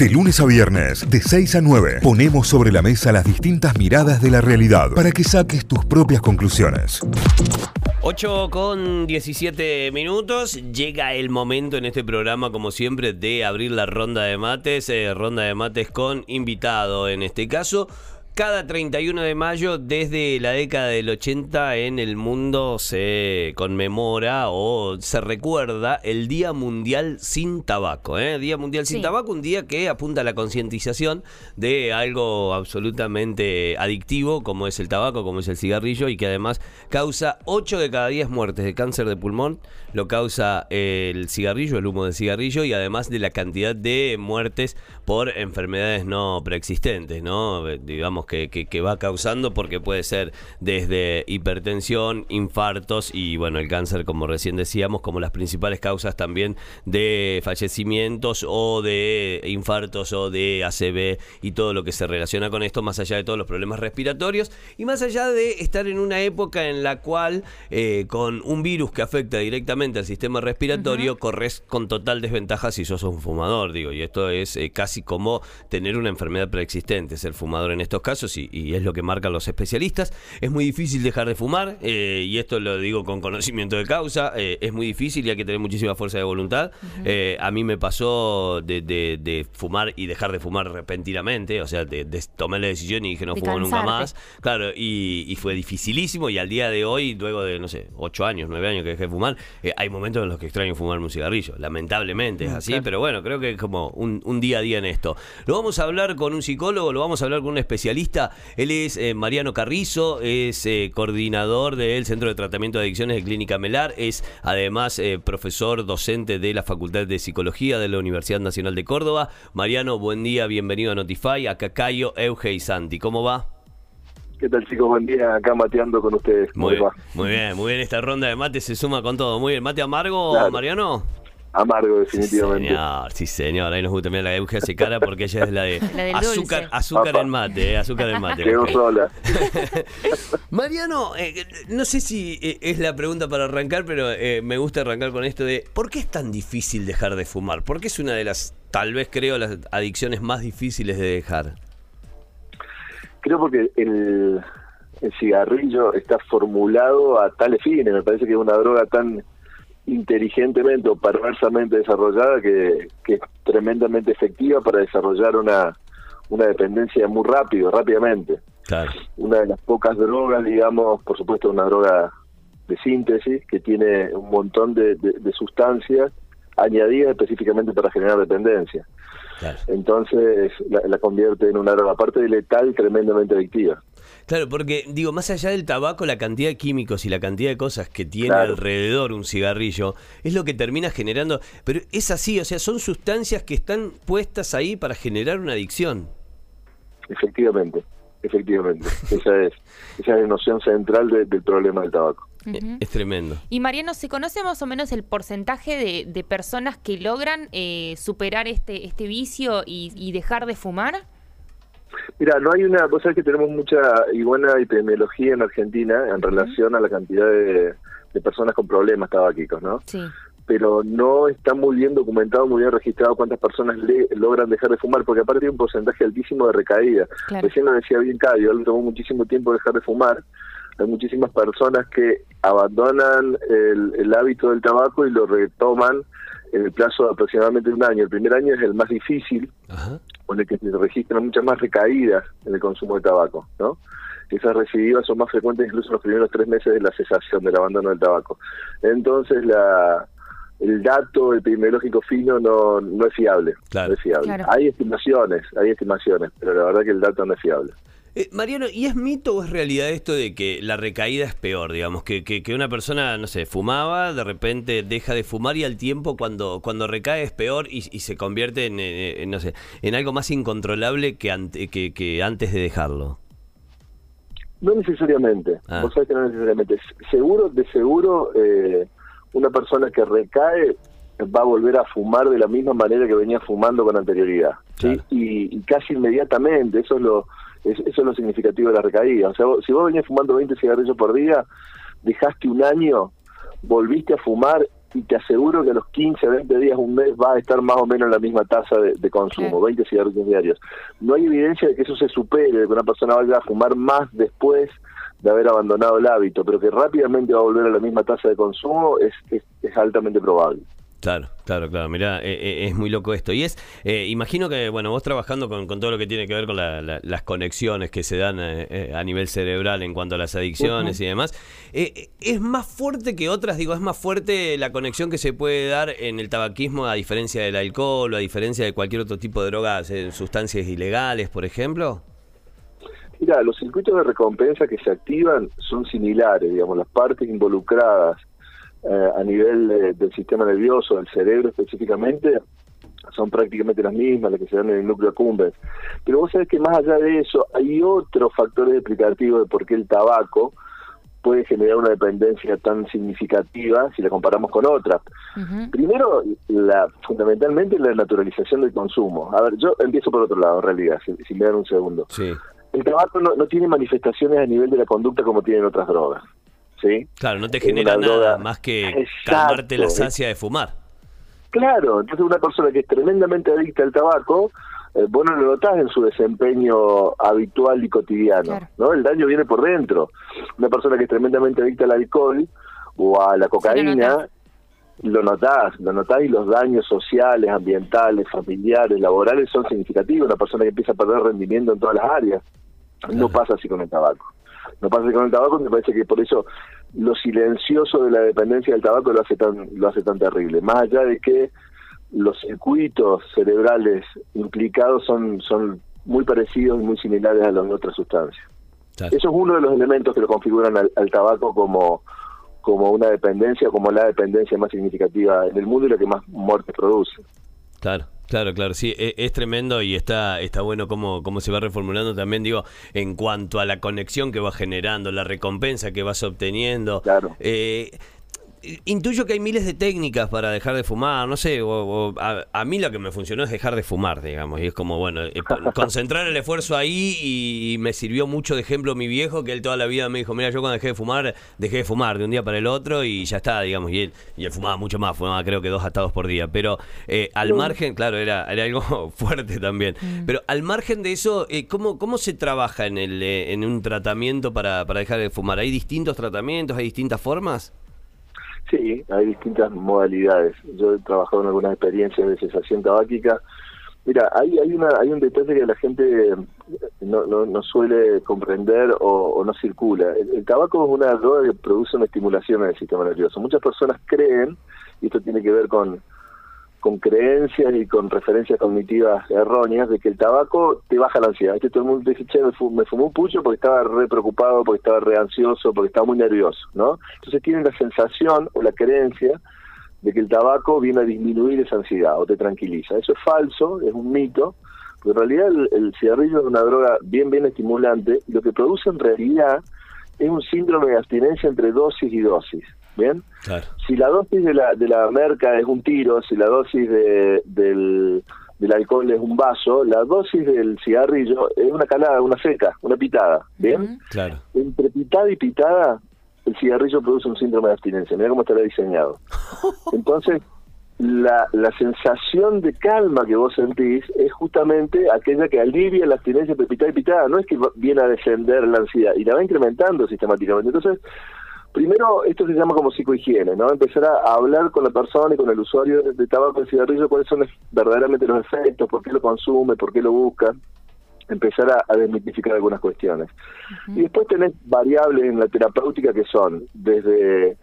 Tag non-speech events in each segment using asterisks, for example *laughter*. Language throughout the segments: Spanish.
De lunes a viernes, de 6 a 9, ponemos sobre la mesa las distintas miradas de la realidad para que saques tus propias conclusiones. 8 con 17 minutos. Llega el momento en este programa, como siempre, de abrir la ronda de mates. eh, ronda de mates con invitado en este caso. Cada 31 de mayo, desde la década del 80, en el mundo se conmemora o se recuerda el Día Mundial sin Tabaco. ¿eh? Día Mundial sin Sí. Tabaco, un día que apunta a la concientización de algo absolutamente adictivo, como es el tabaco, como es el cigarrillo, y que además causa 8 de cada 10 muertes de cáncer de pulmón. Lo causa el cigarrillo, el humo del cigarrillo, y además de la cantidad de muertes por enfermedades no preexistentes, ¿no? Eh, Digamos que, que- que va causando, porque puede ser desde hipertensión, infartos y, bueno, el cáncer, como recién decíamos, como las principales causas también de fallecimientos o de infartos o de ACV y todo lo que se relaciona con esto, más allá de todos los problemas respiratorios y más allá de estar en una época en la cual eh, con un virus que afecta directamente al sistema respiratorio corres con total desventaja si sos un fumador, digo, y esto es eh, casi como tener una enfermedad preexistente, ser fumador en estos casos y, y es lo que marcan los especialistas. Es muy difícil dejar de fumar eh, y esto lo digo con conocimiento de causa, eh, es muy difícil y hay que tener muchísima fuerza de voluntad. Eh, a mí me pasó de, de- de fumar y dejar de fumar repentinamente, o sea, de, tomar la decisión y dije no fumo nunca más. Claro, y, y fue dificilísimo y al día de hoy, luego de, no sé, ocho años, nueve años que dejé de fumar, hay momentos en los que extraño fumarme un cigarrillo. Lamentablemente es así, pero bueno, creo que es como un, un día a día en esto. Lo vamos a hablar con un psicólogo, lo vamos a hablar con un especialista. Él es eh, Mariano Carrizo, es eh, coordinador del Centro de Tratamiento de Adicciones de Clínica Melar, es además eh, profesor docente de la Facultad de Psicología de la Universidad Nacional de Córdoba. Mariano, buen día, bienvenido a Notify, acá Cayo, Euge y Santi. ¿Cómo va? ¿Qué tal chicos? Buen día, acá mateando con ustedes. ¿Cómo Muy bien, muy bien, muy bien. Esta ronda de mate se suma con todo. Muy bien. ¿Mate amargo, Claro. Mariano? Amargo, Sí, definitivamente. señor, sí, señor. Ahí nos gusta. Mira, la Euge hace cara porque ella es la de *laughs* La azúcar, dulce. azúcar en mate, eh, azúcar en mate. Quedó sola. *laughs* Mariano, eh, no sé si eh, es la pregunta para arrancar, pero eh, me gusta arrancar con esto de ¿por qué es tan difícil dejar de fumar? ¿Por qué es una de las, tal vez creo, las adicciones más difíciles de dejar? Creo porque el, el cigarrillo está formulado a tales fines. Me parece que es una droga tan inteligentemente o perversamente desarrollada que, que es tremendamente efectiva para desarrollar una, una dependencia muy rápido, rápidamente. Claro. Una de las pocas drogas, digamos, por supuesto una droga de síntesis que tiene un montón de, de- de sustancias añadidas específicamente para generar dependencia. Claro. Entonces la, la convierte en una droga, aparte de letal, tremendamente adictiva. Claro, porque digo, más allá del tabaco, la cantidad de químicos y la cantidad de cosas que tiene Claro. alrededor un cigarrillo es lo que termina generando. Pero es así, o sea, son sustancias que están puestas ahí para generar una adicción. Efectivamente, efectivamente. *laughs* esa es esa es la noción central de- del problema del tabaco. Eh. Es tremendo. Y Mariano, ¿se conoce más o menos el porcentaje de, de personas que logran eh, superar este, este vicio y, y dejar de fumar? Mira, no hay una, vos sabés que tenemos mucha y buena epidemiología en Argentina en relación a la cantidad de, de personas con problemas tabáquicos, ¿no? Sí. pero no está muy bien documentado, muy bien registrado cuántas personas le- logran dejar de fumar, porque aparte hay un porcentaje altísimo de recaída. Claro. Recién lo decía bien Cadio, le tomó muchísimo tiempo dejar de fumar. Hay muchísimas personas que abandonan el, el hábito del tabaco y lo retoman en el plazo de aproximadamente un año. El primer año es el más difícil, Ajá. El que se registran muchas más recaídas en el consumo de tabaco, ¿no? Esas recidivas son más frecuentes incluso en los primeros tres meses de la cesación del abandono del tabaco. Entonces, la, el dato epidemiológico fino no, no es fiable. Claro. No es fiable. Claro. Hay estimaciones, hay estimaciones, pero la verdad que el dato no es fiable. Eh, Mariano, ¿y es mito o es realidad esto de que la recaída es peor? Digamos, que, que, que una persona, no sé, fumaba, de repente deja de fumar y al tiempo cuando, cuando recae es peor y, y se convierte en, eh, en, no sé, en algo más incontrolable que, ante- que, que antes de dejarlo. No necesariamente. Ah. Vos sabés que no necesariamente. Seguro, de seguro, eh, una persona que recae va a volver a fumar de la misma manera que venía fumando con anterioridad. ¿sí? Claro. Y, y casi inmediatamente, eso es lo es- eso es lo significativo de la recaída. O sea, vos- si vos venías fumando 20 cigarrillos por día, dejaste un año, volviste a fumar y te aseguro que a los 15, 20 días, un mes va a estar más o menos en la misma tasa de, consumo, 20 cigarrillos diarios. No hay evidencia de que eso se supere, de que una persona vaya a fumar más después de haber abandonado el hábito, pero que rápidamente va a volver a la misma tasa de consumo es, es altamente probable. Claro, claro, claro. Mira, eh, eh, es muy loco esto. Y es, eh, imagino que, bueno, vos trabajando con, todo lo que tiene que ver con las conexiones que se dan a nivel cerebral en cuanto a las adicciones y demás, ¿es más fuerte que otras? Digo, ¿es más fuerte la conexión que se puede dar en el tabaquismo a diferencia del alcohol o a diferencia de cualquier otro tipo de drogas, sustancias ilegales, por ejemplo? Mira, los circuitos de recompensa que se activan son similares, digamos, las partes involucradas eh, a nivel del sistema nervioso, del cerebro específicamente, son prácticamente las mismas, las que se dan en el núcleo accumbens. Pero vos sabés que más allá de eso, hay otros factores explicativos de por qué el tabaco puede generar una dependencia tan significativa si la comparamos con otras. Primero, la, fundamentalmente la naturalización del consumo. A ver, yo empiezo por otro lado, en realidad, si, me dan un segundo. El tabaco no, no tiene manifestaciones a nivel de la conducta como tienen otras drogas. Claro, no te genera nada más que calmarte la sacia de fumar. Claro, entonces una persona que es tremendamente adicta al tabaco, eh, vos no lo notás en su desempeño habitual y cotidiano, ¿no? El daño viene por dentro. Una persona que es tremendamente adicta al alcohol o a la cocaína, lo notás, lo notás y los daños sociales, ambientales, familiares, laborales son significativos. Una persona que empieza a perder rendimiento en todas las áreas. No pasa así con el tabaco. No pasa con el tabaco, me parece que por eso lo silencioso de la dependencia del tabaco lo hace tan, lo hace tan terrible. Más allá de que los circuitos cerebrales implicados son, son muy parecidos y muy similares a los de otras sustancias. Eso es uno de los elementos que lo configuran al, al, tabaco como, como una dependencia, como la dependencia más significativa en el mundo y la que más muerte produce. Claro. Claro, claro, sí, e, es, tremendo y está, está bueno cómo, cómo se va reformulando también, digo, en cuanto a la conexión que va generando, la recompensa que vas obteniendo. Claro. Eh, Intuyo que hay miles de técnicas para dejar de fumar, no sé, a, mí lo que me funcionó es dejar de fumar, digamos, y es como, bueno, eh, *laughs* concentrar el esfuerzo ahí y, me sirvió mucho de ejemplo mi viejo, que él toda la vida me dijo, mira, yo cuando dejé de fumar, dejé de fumar de un día para el otro y ya está, digamos, y él, y él fumaba mucho más, fumaba creo que dos atados por día, pero eh, al margen, claro, era, era algo *laughs* fuerte también, mm. pero al margen de eso, eh, ¿cómo, ¿cómo se trabaja en, el, en un tratamiento para, para dejar de fumar? ¿Hay distintos tratamientos, hay distintas formas? Sí, hay distintas modalidades. Yo he trabajado en algunas experiencias de cesación tabáquica. Mira, hay, hay, una, hay un detalle que la gente no, no, suele comprender o, no circula. el, tabaco es una droga que produce una estimulación en el sistema nervioso. Muchas personas creen, y esto tiene que ver con, con creencias y con referencias cognitivas erróneas de que el tabaco te baja la ansiedad. Este todo el mundo dice, che, me, fumó un pucho porque estaba re preocupado, porque estaba re ansioso, porque estaba muy nervioso, ¿no? Entonces tienen la sensación o la creencia de que el tabaco viene a disminuir esa ansiedad o te tranquiliza. Eso es falso, es un mito, pero en realidad el, cigarrillo es una droga bien, bien estimulante lo que produce en realidad es un síndrome de abstinencia entre dosis y dosis. ¿Bien? Si la dosis de la, de la merca es un tiro, si la dosis de, del, del alcohol es un vaso, la dosis del cigarrillo es una calada, una seca, una pitada. ¿Bien? Claro. Entre pitada y pitada, el cigarrillo produce un síndrome de abstinencia. Mira cómo estará diseñado. *laughs* Entonces, la, la sensación de calma que vos sentís es justamente aquella que alivia la abstinencia entre pitada y pitada. No es que viene a descender la ansiedad y la va incrementando sistemáticamente. Entonces, Primero, esto se llama como psicohigiene, ¿no? Empezar a, hablar con la persona y con el usuario de, tabaco y cigarrillo cuáles son verdaderamente los efectos, por qué lo consume, por qué lo busca. Empezar a, desmitificar algunas cuestiones. Y después tenés variables en la terapéutica que son desde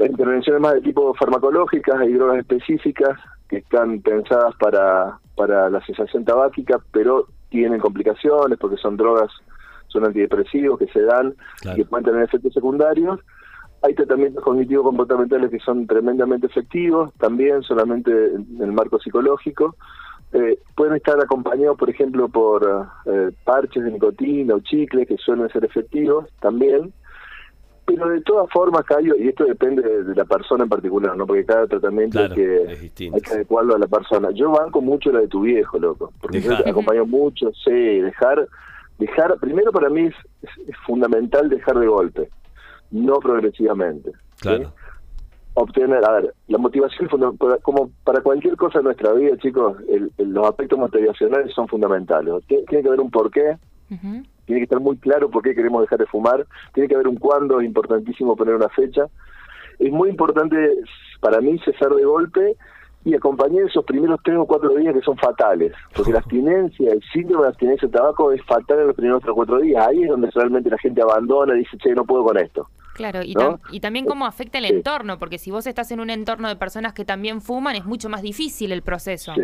intervenciones más de tipo farmacológicas, hay drogas específicas que están pensadas para, para la cesación tabáquica, pero tienen complicaciones porque son drogas son antidepresivos que se dan y que pueden tener efectos secundarios. Hay tratamientos cognitivos comportamentales que son tremendamente efectivos, también solamente en el marco psicológico. Eh, pueden estar acompañados, por ejemplo, por eh, parches de nicotina o chicles que suelen ser efectivos también. Pero de todas formas, Cayo, y esto depende de, la persona en particular, ¿no? Porque cada tratamiento hay, que, hay que adecuarlo a la persona. Yo banco mucho la de tu viejo, loco. Porque yo te acompaño mucho, sí, dejar dejar, primero para mí es, fundamental dejar de golpe, no progresivamente. Claro. obtener, a ver, la motivación, como para cualquier cosa en nuestra vida, chicos, los aspectos motivacionales son fundamentales. Tiene, que haber un porqué, tiene que estar muy claro por qué queremos dejar de fumar, tiene que haber un cuándo, es importantísimo poner una fecha. Es muy importante para mí cesar de golpe y acompañar esos primeros tres o cuatro días que son fatales, porque la abstinencia, el síndrome de abstinencia de tabaco es fatal en los primeros tres o cuatro días, ahí es donde realmente la gente abandona y dice, che, no puedo con esto. Claro, y, y también cómo afecta el entorno, porque si vos estás en un entorno de personas que también fuman, es mucho más difícil el proceso.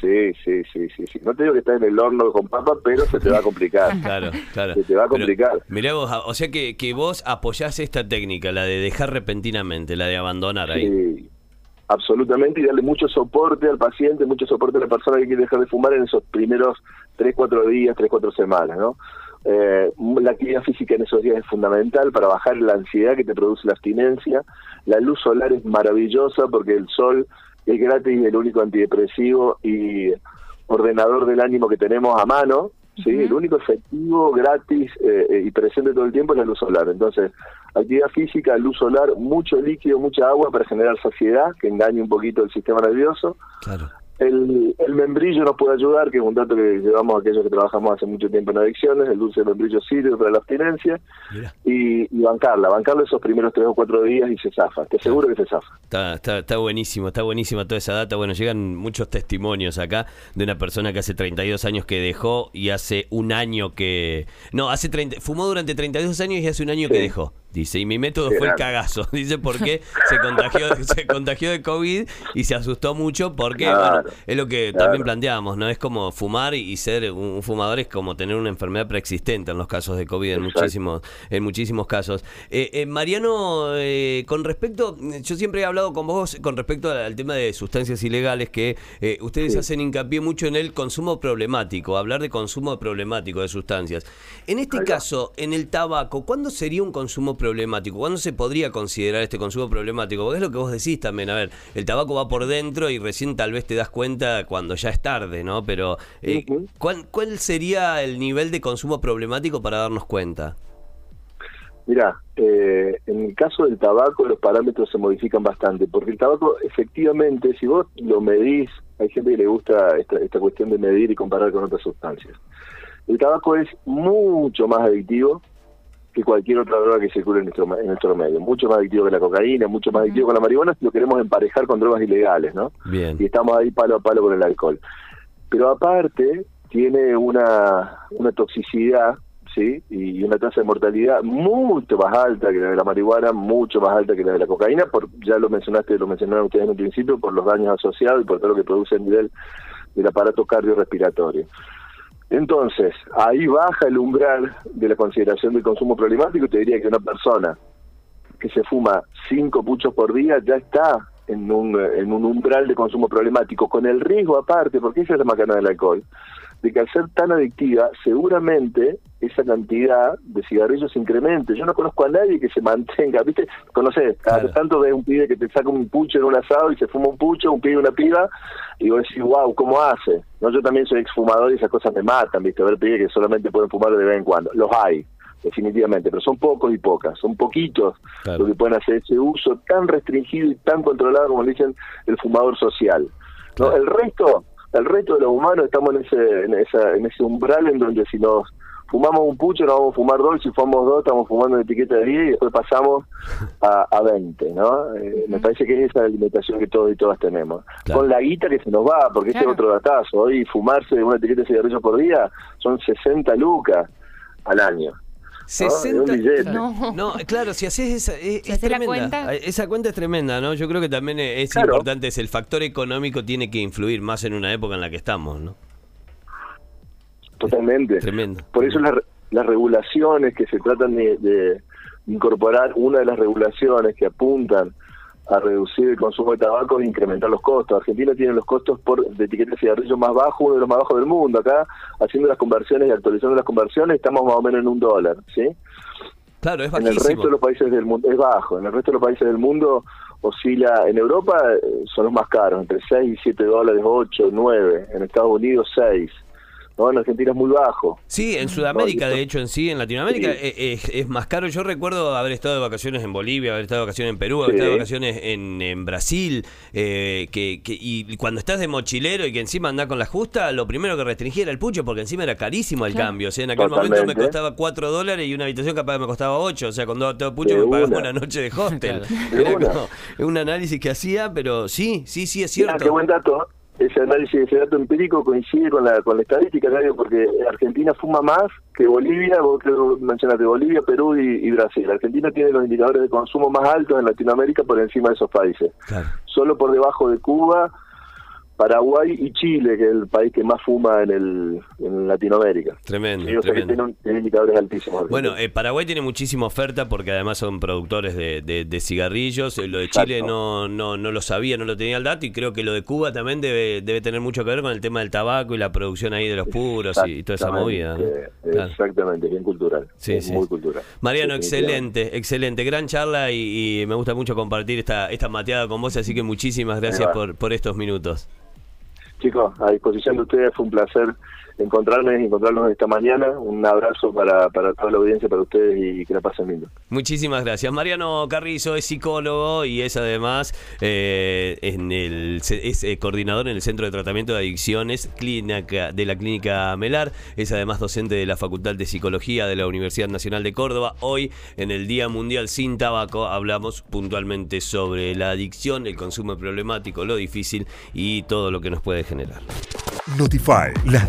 Sí, sí, sí, sí, sí. No te digo que estás en el horno con papa, pero se te va a complicar. *laughs* claro, claro. Se te va a complicar. mirá vos, o sea que, que vos apoyás esta técnica, la de dejar repentinamente, la de abandonar ahí. Sí, absolutamente, y darle mucho soporte al paciente, mucho soporte a la persona que quiere dejar de fumar en esos primeros 3, 4 días, 3, 4 semanas, ¿no? Eh, la actividad física en esos días es fundamental para bajar la ansiedad que te produce la abstinencia. La luz solar es maravillosa porque el sol es gratis, el único antidepresivo y ordenador del ánimo que tenemos a mano. ¿Sí? El único efectivo, gratis eh, y presente todo el tiempo es la luz solar. Entonces, actividad física, luz solar, mucho líquido, mucha agua para generar saciedad, que engañe un poquito el sistema nervioso. Claro. El, membrillo nos puede ayudar, que es un dato que llevamos a aquellos que trabajamos hace mucho tiempo en adicciones. El dulce de membrillo sirve para la abstinencia. Y, bancarla, bancarla esos primeros tres o cuatro días y se zafa. Te aseguro que se zafa. Está, está, está buenísimo, está buenísima toda esa data. Bueno, llegan muchos testimonios acá de una persona que hace 32 años que dejó y hace un año que. No, hace 30, fumó durante 32 años y hace un año que dejó. Dice, y mi método fue el cagazo. *laughs* Dice, porque se contagió, *laughs* se contagió de COVID y se asustó mucho porque, bueno, es lo que también planteábamos, ¿no? Es como fumar y ser un fumador es como tener una enfermedad preexistente en los casos de COVID, en muchísimos, en muchísimos casos. Eh, eh, Mariano, eh, con respecto, yo siempre he hablado con vos con respecto al, tema de sustancias ilegales, que ustedes hacen hincapié mucho en el consumo problemático, hablar de consumo problemático de sustancias. En este caso, en el tabaco, ¿cuándo sería un consumo problemático? ¿Cuándo se podría considerar este consumo problemático? Porque es lo que vos decís también, a ver, el tabaco va por dentro y recién tal vez te das cuenta cuando ya es tarde, ¿no? Pero, eh, ¿cuál, sería el nivel de consumo problemático para darnos cuenta? Mira, eh, en el caso del tabaco los parámetros se modifican bastante, porque el tabaco efectivamente, si vos lo medís, hay gente que le gusta esta, esta cuestión de medir y comparar con otras sustancias. El tabaco es mucho más adictivo que cualquier otra droga que circule en nuestro, en nuestro medio. Mucho más adictivo que la cocaína, mucho más adictivo que la marihuana si lo queremos emparejar con drogas ilegales, ¿no? Bien. Y estamos ahí palo a palo con el alcohol. Pero aparte tiene una, una toxicidad, ¿sí? Y una tasa de mortalidad mucho más alta que la de la marihuana, mucho más alta que la de la cocaína, por ya lo mencionaste, lo mencionaron ustedes en un principio, por los daños asociados y por todo lo que produce a nivel del aparato cardiorrespiratorio. Entonces, ahí baja el umbral de la consideración del consumo problemático. Te diría que una persona que se fuma cinco puchos por día ya está en un, en un umbral de consumo problemático, con el riesgo aparte, porque esa es la macana del alcohol, de que al ser tan adictiva, seguramente esa cantidad de cigarrillos se incremente. Yo no conozco a nadie que se mantenga, ¿viste? Conoces, cada tanto ves un pibe que te saca un pucho en un asado y se fuma un pucho, un pibe y una piba, y vos decís, wow, ¿cómo hace? no Yo también soy exfumador y esas cosas me matan, ¿viste? Ver pibes que solamente pueden fumar de vez en cuando. Los hay, definitivamente, pero son pocos y pocas, son poquitos los que pueden hacer ese uso tan restringido y tan controlado como dicen el fumador social. ¿no? El resto el resto de los humanos estamos en ese, en, esa, en ese umbral en donde si nos fumamos un pucho nos vamos a fumar dos, si fumamos dos estamos fumando una etiqueta de 10 y después pasamos a, a 20, ¿no? Eh, me parece que es esa la limitación que todos y todas tenemos. Con la guita que se nos va, porque este es otro datazo, hoy fumarse una etiqueta de cigarrillo por día son 60 lucas al año. 60 no, no, claro, si haces esa es, tremenda. Cuenta? Esa cuenta es tremenda, ¿no? Yo creo que también es importante, es el factor económico tiene que influir más en una época en la que estamos, ¿no? Totalmente. Tremendo. Por eso las, las regulaciones que se tratan de incorporar, una de las regulaciones que apuntan a reducir el consumo de tabaco e incrementar los costos. Argentina tiene los costos por de etiqueta de cigarrillos más bajos, uno de los más bajos del mundo. Acá, haciendo las conversiones y actualizando las conversiones, estamos más o menos en un dólar, ¿sí? Claro, es En el resto de los países del mundo es bajo. En el resto de los países del mundo oscila, en Europa eh, son los más caros, entre 6 y 7 dólares, 8, 9. En Estados Unidos 6. ¿No? En Argentina es muy bajo. Sí, en Sudamérica, de hecho, en sí, en Latinoamérica eh, es, más caro. Yo recuerdo haber estado de vacaciones en Bolivia, haber estado de vacaciones en Perú, haber estado de vacaciones en, Brasil, eh, que, y cuando estás de mochilero y que encima andás con la justa, lo primero que restringía era el pucho, porque encima era carísimo el cambio. O sea, en aquel momento me costaba 4 dólares y una habitación capaz me costaba 8. O sea, con dos puchos me pagaba una noche de hostel. *laughs* Era como un análisis que hacía, pero sí, sí, sí, es cierto. qué buen dato ese análisis, ese dato empírico coincide con la, con la estadística, porque Argentina fuma más que Bolivia, vos creo mencionaste Bolivia, Perú y, Brasil. Argentina tiene los indicadores de consumo más altos en Latinoamérica por encima de esos países. Solo por debajo de Cuba, Paraguay y Chile, que es el país que más fuma en, el, en Latinoamérica. Tremendo. tremendo. tiene, indicadores altísimos. Bueno, eh, Paraguay tiene muchísima oferta porque además son productores de, de, cigarrillos. Eh, lo de Chile no, no, no lo sabía, no lo tenía el dato y creo que lo de Cuba también debe, debe tener mucho que ver con el tema del tabaco y la producción ahí de los puros y, toda esa movida. Exactamente, bien cultural. Sí, sí. Muy cultural. Mariano, excelente, excelente. Gran charla y, me gusta mucho compartir esta, esta mateada con vos, así que muchísimas gracias por, por estos minutos. Chicos, a disposición de ustedes, fue un placer encontrarme y encontrarnos esta mañana. Un abrazo para, para toda la audiencia, para ustedes y que la pasen lindo. Muchísimas gracias. Mariano Carrizo es psicólogo y es además eh, en el, es eh, coordinador en el Centro de Tratamiento de Adicciones clínica, de la Clínica Melar. Es además docente de la Facultad de Psicología de la Universidad Nacional de Córdoba. Hoy, en el Día Mundial Sin Tabaco, hablamos puntualmente sobre la adicción, el consumo problemático, lo difícil y todo lo que nos puede generar. Notify, las